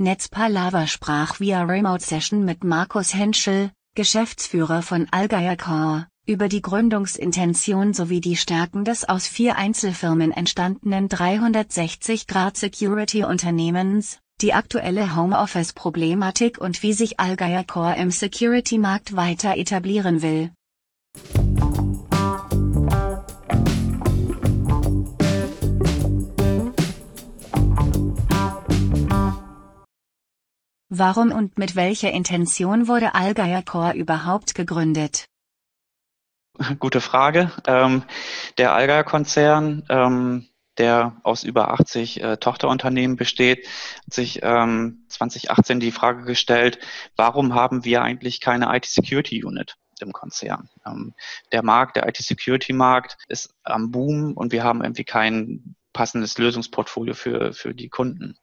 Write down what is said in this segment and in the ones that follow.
Netzpalava sprach via Remote Session mit Markus Henschel, Geschäftsführer von Allgeier Core, über die Gründungsintention sowie die Stärken des aus vier Einzelfirmen entstandenen 360-Grad-Security-Unternehmens, die aktuelle Homeoffice-Problematik und wie sich Allgeier Core im Security-Markt weiter etablieren will. Warum und mit welcher Intention wurde Allgeier Core überhaupt gegründet? Gute Frage. Ähm, der Allgeier-Konzern, ähm, der aus über 80 äh, Tochterunternehmen besteht, hat sich ähm, 2018 die Frage gestellt, warum haben wir eigentlich keine IT-Security-Unit? im Konzern. Ähm, der Markt, der IT-Security-Markt ist am Boom und wir haben irgendwie kein passendes Lösungsportfolio für, für die Kunden.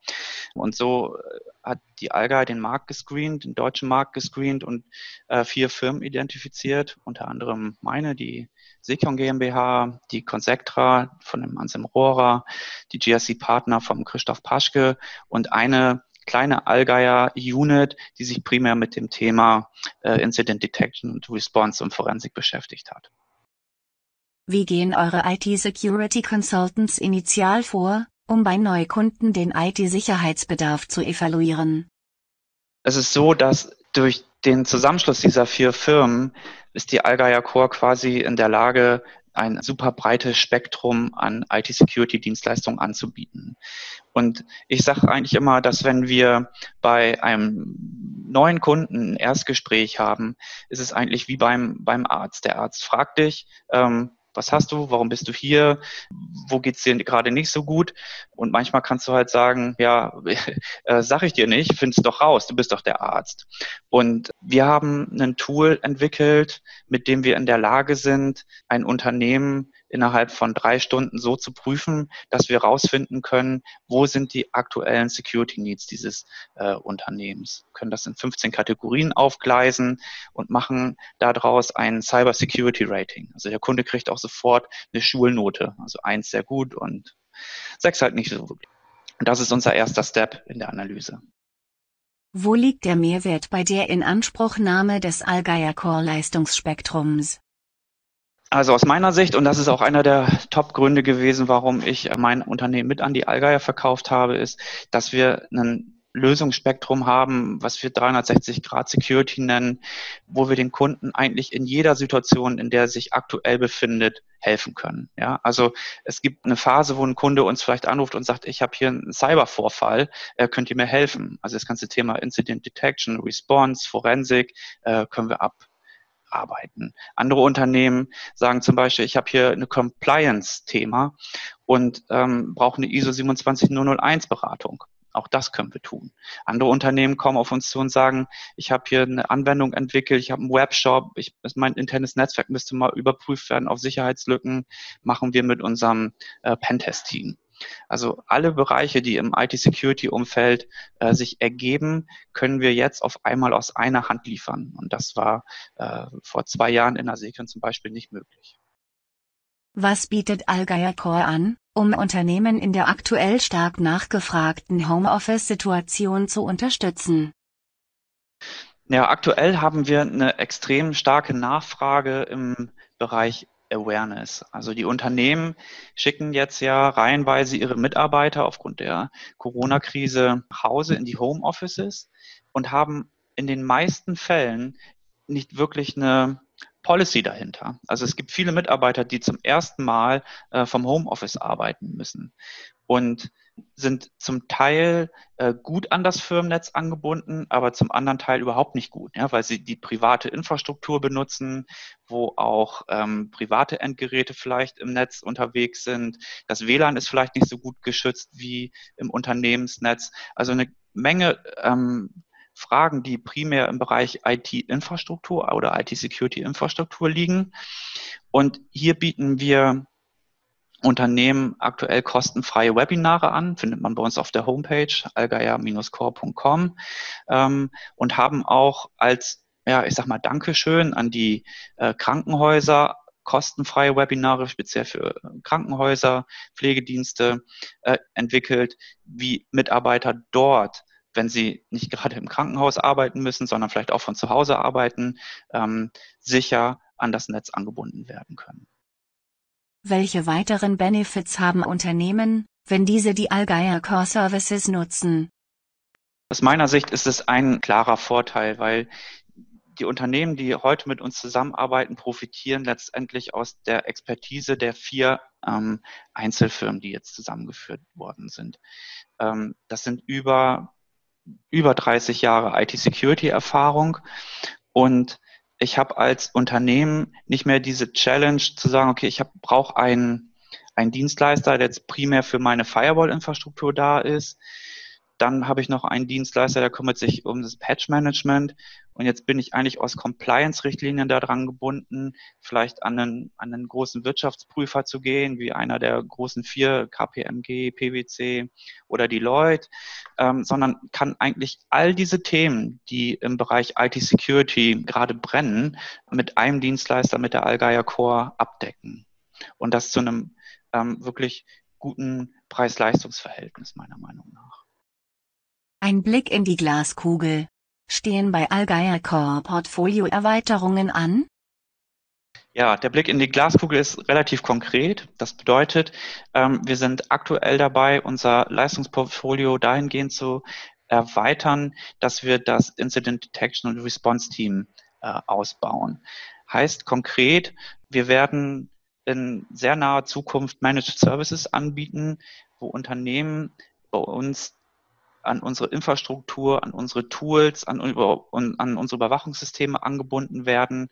Und so äh, hat die Alga den Markt gescreent, den deutschen Markt gescreent und äh, vier Firmen identifiziert, unter anderem meine, die Sekion GmbH, die Consectra von dem Anselm Rohrer, die GSC Partner vom Christoph Paschke und eine kleine Allgeier Unit, die sich primär mit dem Thema äh, Incident Detection und Response und Forensik beschäftigt hat. Wie gehen eure IT-Security Consultants initial vor, um bei Neukunden den IT-Sicherheitsbedarf zu evaluieren? Es ist so, dass durch den Zusammenschluss dieser vier Firmen ist die Allgeier Core quasi in der Lage, ein super breites Spektrum an IT-Security-Dienstleistungen anzubieten. Und ich sage eigentlich immer, dass wenn wir bei einem neuen Kunden ein Erstgespräch haben, ist es eigentlich wie beim, beim Arzt. Der Arzt fragt dich, ähm, was hast du, warum bist du hier, wo geht's dir gerade nicht so gut? Und manchmal kannst du halt sagen, ja, äh, sag ich dir nicht, find's doch raus, du bist doch der Arzt. Und wir haben ein Tool entwickelt, mit dem wir in der Lage sind, ein Unternehmen innerhalb von drei Stunden so zu prüfen, dass wir herausfinden können, wo sind die aktuellen Security Needs dieses äh, Unternehmens. Wir können das in 15 Kategorien aufgleisen und machen daraus ein Cyber Security Rating. Also der Kunde kriegt auch sofort eine Schulnote, also eins sehr gut und sechs halt nicht so wirklich. Und das ist unser erster Step in der Analyse. Wo liegt der Mehrwert bei der Inanspruchnahme des Allgeier Core Leistungsspektrums? Also aus meiner Sicht, und das ist auch einer der Top-Gründe gewesen, warum ich mein Unternehmen mit an die Allgeier verkauft habe, ist, dass wir ein Lösungsspektrum haben, was wir 360 Grad Security nennen, wo wir den Kunden eigentlich in jeder Situation, in der er sich aktuell befindet, helfen können. Ja, also es gibt eine Phase, wo ein Kunde uns vielleicht anruft und sagt, ich habe hier einen Cybervorfall, äh, könnt ihr mir helfen? Also das ganze Thema Incident Detection, Response, Forensik äh, können wir ab arbeiten. Andere Unternehmen sagen zum Beispiel, ich habe hier eine Compliance-Thema und ähm, brauche eine ISO 27001 Beratung. Auch das können wir tun. Andere Unternehmen kommen auf uns zu und sagen, ich habe hier eine Anwendung entwickelt, ich habe einen Webshop, ich, mein internes Netzwerk müsste mal überprüft werden auf Sicherheitslücken, machen wir mit unserem äh, Pentest-Team. Also alle Bereiche, die im IT-Security-Umfeld äh, sich ergeben, können wir jetzt auf einmal aus einer Hand liefern. Und das war äh, vor zwei Jahren in Asekren zum Beispiel nicht möglich. Was bietet Allgeier Core an, um Unternehmen in der aktuell stark nachgefragten Homeoffice-Situation zu unterstützen? Ja, aktuell haben wir eine extrem starke Nachfrage im Bereich Awareness. Also die Unternehmen schicken jetzt ja reihenweise ihre Mitarbeiter aufgrund der Corona-Krise nach Hause in die Homeoffices und haben in den meisten Fällen nicht wirklich eine Policy dahinter. Also es gibt viele Mitarbeiter, die zum ersten Mal äh, vom Homeoffice arbeiten müssen. Und sind zum Teil äh, gut an das Firmennetz angebunden, aber zum anderen Teil überhaupt nicht gut, ja, weil sie die private Infrastruktur benutzen, wo auch ähm, private Endgeräte vielleicht im Netz unterwegs sind. Das WLAN ist vielleicht nicht so gut geschützt wie im Unternehmensnetz. Also eine Menge ähm, Fragen, die primär im Bereich IT-Infrastruktur oder IT-Security-Infrastruktur liegen. Und hier bieten wir Unternehmen aktuell kostenfreie Webinare an, findet man bei uns auf der Homepage algeier-core.com ähm, und haben auch als, ja, ich sag mal, Dankeschön an die äh, Krankenhäuser kostenfreie Webinare speziell für Krankenhäuser, Pflegedienste äh, entwickelt, wie Mitarbeiter dort wenn sie nicht gerade im Krankenhaus arbeiten müssen, sondern vielleicht auch von zu Hause arbeiten, ähm, sicher an das Netz angebunden werden können. Welche weiteren Benefits haben Unternehmen, wenn diese die Allgeier Core Services nutzen? Aus meiner Sicht ist es ein klarer Vorteil, weil die Unternehmen, die heute mit uns zusammenarbeiten, profitieren letztendlich aus der Expertise der vier ähm, Einzelfirmen, die jetzt zusammengeführt worden sind. Ähm, das sind über, über 30 Jahre IT-Security-Erfahrung und ich habe als Unternehmen nicht mehr diese Challenge zu sagen, okay, ich brauche einen, einen Dienstleister, der jetzt primär für meine Firewall-Infrastruktur da ist, dann habe ich noch einen Dienstleister, der kümmert sich um das Patch-Management. Und jetzt bin ich eigentlich aus Compliance-Richtlinien daran gebunden, vielleicht an einen, an einen großen Wirtschaftsprüfer zu gehen, wie einer der großen vier, KPMG, PwC oder Deloitte, ähm, sondern kann eigentlich all diese Themen, die im Bereich IT-Security gerade brennen, mit einem Dienstleister, mit der Allgeier Core abdecken. Und das zu einem ähm, wirklich guten Preis-Leistungs-Verhältnis meiner Meinung nach. Ein Blick in die Glaskugel. Stehen bei Allgeier Core Portfolio-Erweiterungen an? Ja, der Blick in die Glaskugel ist relativ konkret. Das bedeutet, ähm, wir sind aktuell dabei, unser Leistungsportfolio dahingehend zu erweitern, dass wir das Incident Detection und Response Team äh, ausbauen. Heißt konkret, wir werden in sehr naher Zukunft Managed Services anbieten, wo Unternehmen bei uns an unsere Infrastruktur, an unsere Tools, an, an unsere Überwachungssysteme angebunden werden,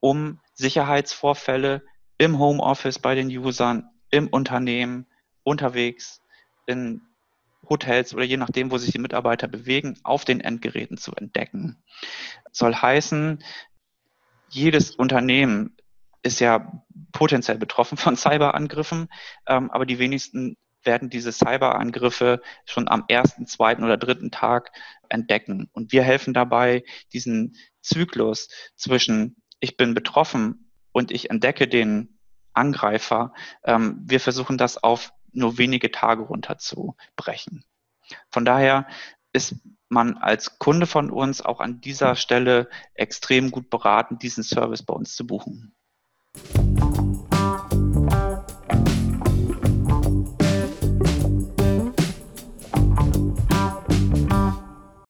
um Sicherheitsvorfälle im Homeoffice bei den Usern, im Unternehmen, unterwegs, in Hotels oder je nachdem, wo sich die Mitarbeiter bewegen, auf den Endgeräten zu entdecken. soll heißen, jedes Unternehmen ist ja potenziell betroffen von Cyberangriffen, ähm, aber die wenigsten werden diese Cyberangriffe schon am ersten, zweiten oder dritten Tag entdecken. Und wir helfen dabei, diesen Zyklus zwischen ich bin betroffen und ich entdecke den Angreifer, ähm, wir versuchen das auf nur wenige Tage runterzubrechen. Von daher ist man als Kunde von uns auch an dieser Stelle extrem gut beraten, diesen Service bei uns zu buchen.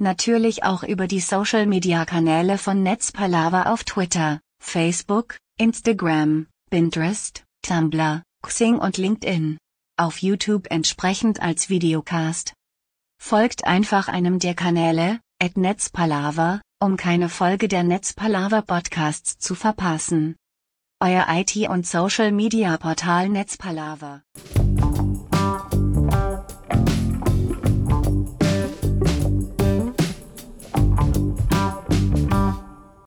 Natürlich auch über die Social-Media-Kanäle von Netzpalava auf Twitter, Facebook, Instagram, Pinterest, Tumblr, Xing und LinkedIn. Auf YouTube entsprechend als Videocast. Folgt einfach einem der Kanäle, at Netzpalava, um keine Folge der Netzpalava Podcasts zu verpassen. Euer IT- und Social-Media-Portal Netzpalava.